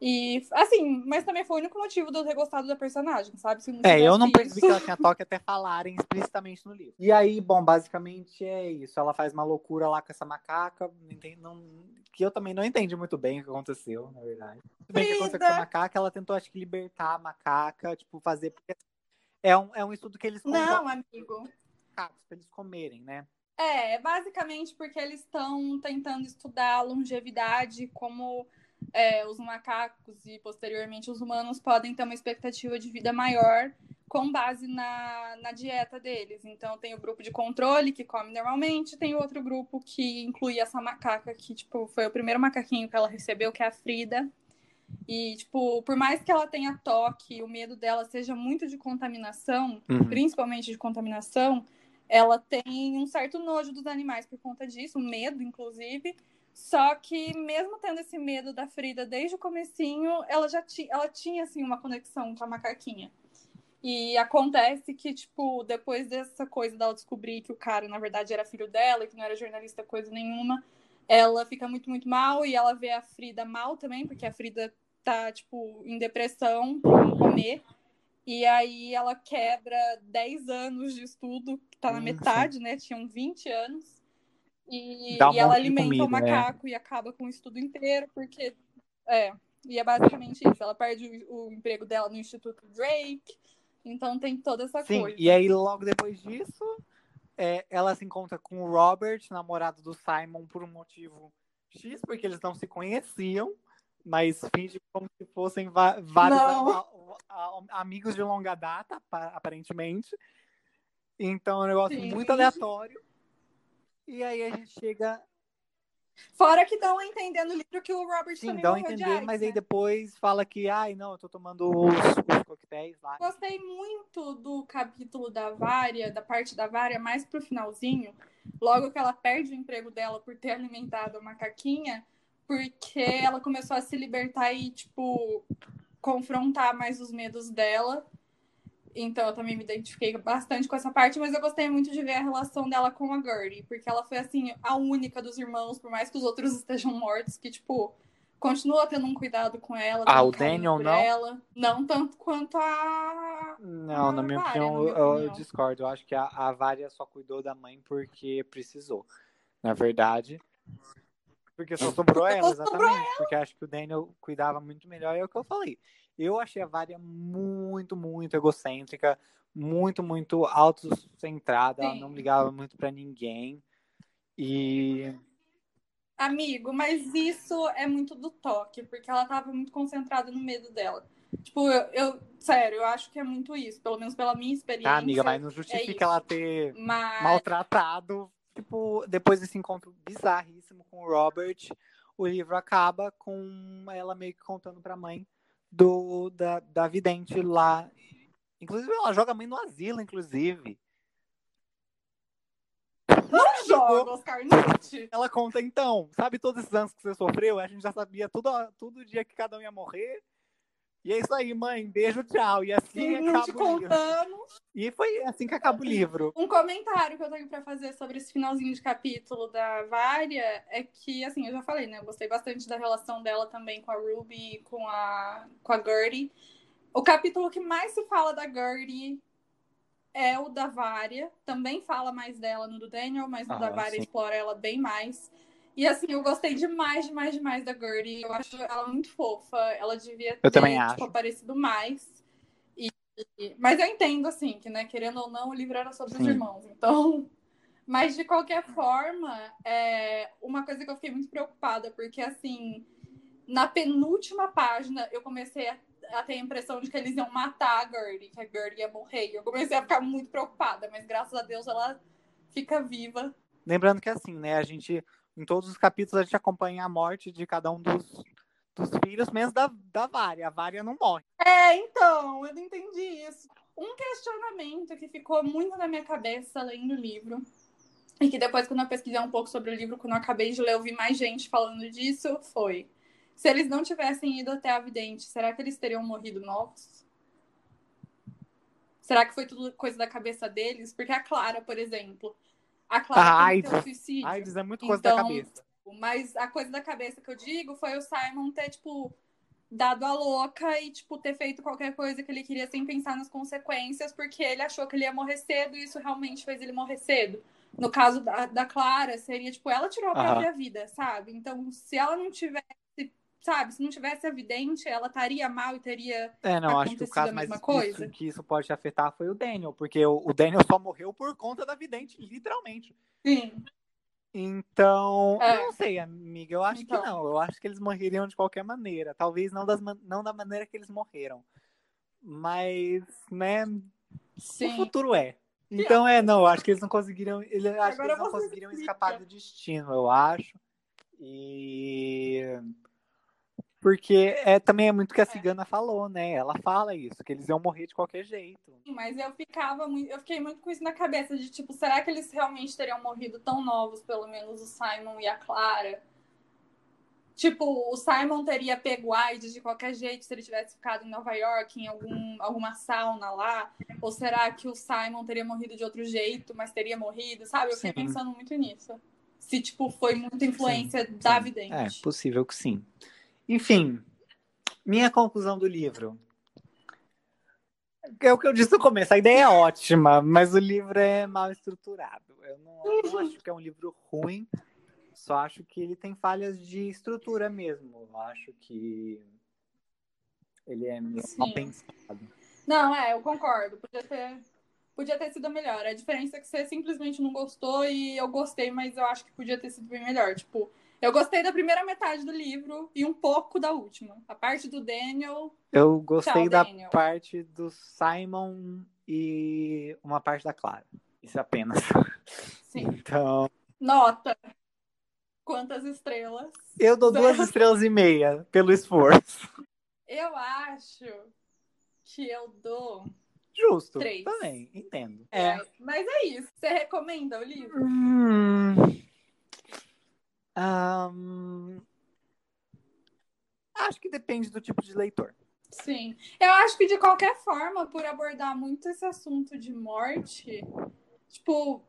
E, assim, mas também foi o único motivo de eu ter gostado da personagem, sabe? Se não É, eu não percebi que ela tinha toque até falarem explicitamente no livro. E aí, bom, basicamente é isso. Ela faz uma loucura lá com essa macaca, não entendi- não- que eu também não entendi muito bem o que aconteceu, na verdade. Tudo bem o que aconteceu com essa Frida! macaca, ela tentou, acho que, libertar a macaca, tipo, fazer. porque É um, é um estudo que eles Não, amigo. macacos pra eles comerem, né? É, basicamente porque eles estão tentando estudar a longevidade, como é, os macacos e posteriormente os humanos podem ter uma expectativa de vida maior com base na, na dieta deles. Então tem o grupo de controle que come normalmente, tem outro grupo que inclui essa macaca que, tipo, foi o primeiro macaquinho que ela recebeu, que é a Frida. E, tipo, por mais que ela tenha toque, o medo dela seja muito de contaminação, Uhum. principalmente de contaminação, ela tem um certo nojo dos animais por conta disso, medo, inclusive. Só que mesmo tendo esse medo da Frida desde o comecinho, ela já ti, ela tinha assim uma conexão com a macaquinha. E acontece que, tipo, depois dessa coisa dela descobrir que o cara, na verdade, era filho dela, que não era jornalista coisa nenhuma, ela fica muito, muito mal e ela vê a Frida mal também, porque a Frida tá, tipo, em depressão, comer. E aí ela quebra 10 anos de estudo, que tá na metade, né? Tinham 20 anos. E, um e ela alimenta comida, o né? macaco e acaba com o estudo inteiro, porque. É. E é basicamente isso. Ela perde o, o emprego dela no Instituto Drake. Então tem toda essa Sim, coisa. e aí logo depois disso, é, ela se encontra com o Robert, namorado do Simon, por um motivo X, porque eles não se conheciam, mas finge como se fossem vários Não. a- a- a- amigos de longa data, pa- aparentemente. Então é um negócio Sim. muito aleatório. E aí a gente chega. Fora que dão a entender no livro que o Robert Sim, também dão a entender, AIDS, mas né? aí depois fala que, ai, não, eu tô tomando os, os coquetéis lá. Gostei muito do capítulo da Vária, da parte da Vária, mais pro finalzinho, logo que ela perde o emprego dela por ter alimentado a macaquinha, porque ela começou a se libertar e, tipo, confrontar mais os medos dela. Então eu também me identifiquei bastante com essa parte, mas eu gostei muito de ver a relação dela com a Gertie, porque ela foi, assim, a única dos irmãos, por mais que os outros estejam mortos, que, tipo, continua tendo um cuidado com ela. Ah, o Daniel não? Ela. Não tanto quanto a Não, na Ah, minha Vária, opinião, na minha eu, eu opinião. discordo. Eu acho que a, a Vária só cuidou da mãe porque precisou. Na verdade. Porque só sobrou ela, exatamente. Porque acho que o Daniel cuidava muito melhor. É o que eu falei. Eu achei a Vária muito, muito egocêntrica, muito, muito autocentrada. Ela Sim. não ligava muito pra ninguém. E. Amigo, mas isso é muito do toque, porque ela tava muito concentrada no medo dela. Tipo, eu, eu- sério, eu acho que é muito isso, pelo menos pela minha experiência. Tá, amiga, mas não é justifica isso. ela ter Mas maltratado. Tipo, depois desse encontro bizarríssimo com o Robert, o livro acaba com ela meio que contando pra mãe do, da, da vidente lá. Inclusive, ela joga a mãe no asilo, inclusive. não joga, Oscar Nietzsche. Ela conta, então, sabe todos esses anos que você sofreu? A gente já sabia tudo, tudo dia que cada um ia morrer. E é isso aí, mãe. Beijo, tau E assim Sim, te acaba o livro. contamos. E foi assim que acaba o livro. Um comentário que eu tenho pra fazer sobre esse finalzinho de capítulo da Vária é que, assim, eu já falei, né? Eu gostei bastante da relação dela também com a Ruby e com a, com a Gertie. O capítulo que mais se fala da Gertie é o da Vária. Também fala mais dela no do Daniel, mas no Ah, da Vária sim. explora ela bem mais. E assim, eu gostei demais, demais, demais da Gertie. Eu acho ela muito fofa. Ela devia ter Eu também tipo, acho. aparecido mais. E- Mas eu entendo, assim, que, né, querendo ou não, o livro era sobre os Sim. irmãos. Então. Mas de qualquer forma, é uma coisa que eu fiquei muito preocupada, porque assim, na penúltima página, eu comecei a, a ter a impressão de que eles iam matar a Gertie, que a Gertie ia morrer. E eu comecei a ficar muito preocupada, mas graças a Deus ela fica viva. Lembrando que assim, né, a gente, em todos os capítulos, a gente acompanha a morte de cada um dos, dos filhos, menos da, da Vária. A Vária não morre. É, então, eu não entendi isso. Um questionamento que ficou muito na minha cabeça lendo o livro, e que depois, quando eu pesquisei um pouco sobre o livro, quando eu acabei de ler, eu vi mais gente falando disso, foi: se eles não tivessem ido até a vidente, será que eles teriam morrido novos? Será que foi tudo coisa da cabeça deles? Porque a Clara, por exemplo, a Clara Ah, AIDS. suicídio. AIDS é muito coisa da Então, cabeça. Mas a coisa da cabeça que eu digo foi o Simon ter, tipo, dado a louca e, tipo, ter feito qualquer coisa que ele queria sem pensar nas consequências, porque ele achou que ele ia morrer cedo e isso realmente fez ele morrer cedo. No caso da, da Clara, seria, tipo, ela tirou a própria vida, sabe? Então, se ela não tivesse, sabe, se não tivesse a vidente, ela estaria mal e teria. É, não, acho que o caso a mais isso, coisa? que isso pode afetar foi o Daniel, porque o, o Daniel só morreu por conta da vidente, literalmente. Sim. Então, É. eu não sei, amiga, eu acho Então. que não. Eu acho que eles morreriam de qualquer maneira. Talvez não, das, não da maneira que eles morreram. Mas, né, o Sim. futuro é. Então, é, não, eu acho que eles não conseguiriam. Ele, eu acho que eles não conseguiriam explica. escapar do destino, eu acho. E. Porque é, também é muito o que a cigana falou, né? Ela fala isso, que eles iam morrer de qualquer jeito. Mas eu ficava muito, eu fiquei muito com isso na cabeça de tipo, será que eles realmente teriam morrido tão novos, pelo menos o Simon e a Clara? Tipo, o Simon teria pego AIDS de qualquer jeito se ele tivesse ficado em Nova York, em algum, alguma sauna lá? Ou será que o Simon teria morrido de outro jeito, mas teria morrido? Sabe? Eu fiquei Sim. pensando muito nisso. Se, tipo, foi muita influência Sim, da sim. vidente. É, possível que sim. Enfim, minha conclusão do livro. É o que eu disse no começo, a ideia é ótima, mas o livro é mal estruturado. Eu não, não acho que é um livro ruim, só acho que ele tem falhas de estrutura mesmo. Eu acho que ele é meio Sim. mal pensado. Não, é, eu concordo. Podia ter, podia ter sido melhor. A diferença é que você simplesmente não gostou e eu gostei, mas eu acho que podia ter sido bem melhor. Tipo, eu gostei da primeira metade do livro e um pouco da última. A parte do Daniel. Eu gostei Tchau, da Daniel. parte do Simon e uma parte da Clara. Isso apenas. Sim. Então, Nota. Quantas estrelas? eu dou duas estrelas e meia pelo esforço. Eu acho que eu dou. Justo. Três. Também, entendo. É. É, Mas é isso. Você recomenda o livro? Hum. Ahn, Acho que depende do tipo de leitor. Sim. Eu acho que de qualquer forma, por abordar muito esse assunto de morte, tipo,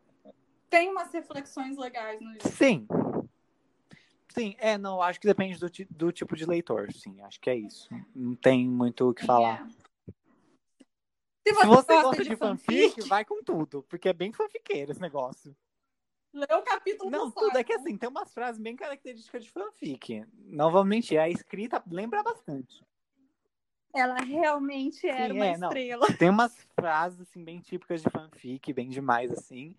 tem umas reflexões legais no livro. Sim. Sim, é, não, acho que depende do, do tipo de leitor, sim, acho que é isso. Não tem muito o que falar. É. Se Se você, você gosta de fanfic, vai com tudo, porque é bem fanfiqueiro esse negócio. Lê o capítulo Não, do tudo é que assim, tem umas frases bem características de fanfic. Não vou mentir, a escrita lembra bastante. Ela realmente era Sim, uma é, não. estrela. Tem umas frases assim bem típicas de fanfic, bem demais assim.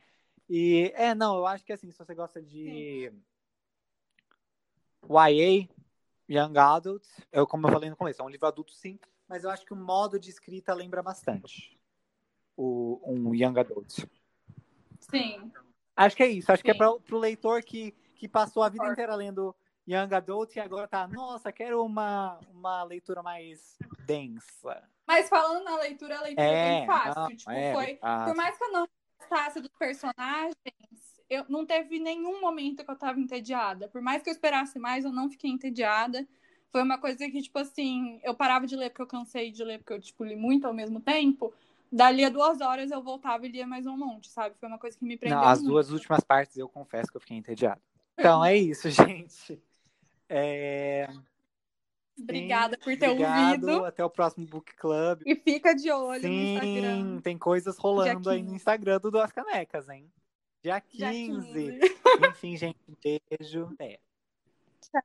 E é, não, eu acho que assim, se você gosta de YA, Young Adult, eu como eu falei no começo, é um livro adulto sim, mas eu acho que o modo de escrita lembra bastante o um Young Adult. Sim. Acho que é isso, acho que é Sim. para o leitor que, que passou a vida inteira lendo Young Adult e agora tá, nossa, quero uma, uma leitura mais densa. Mas falando na leitura, a leitura é, É, bem fácil. não, tipo, é, foi. Por mais que eu não gostasse dos personagens, eu não teve nenhum momento que eu tava entediada. Por mais que eu esperasse mais, eu não fiquei entediada. Foi uma coisa que, tipo assim, eu parava de ler porque eu cansei de ler, porque eu, tipo, li muito ao mesmo tempo. Dali a duas horas eu voltava e lia mais um monte, sabe? Foi uma coisa que me prendeu Não, as muito. duas últimas partes eu confesso que eu fiquei entediado. Então é isso, gente. É, Obrigada sim, por ter obrigado. ouvido. Até o próximo book club. E fica de olho no Sim, Instagram. tem coisas rolando aí no 15. Instagram do Duas Canecas, hein? Dia Dia 15. 15. Enfim, gente, um beijo. É. Tchau.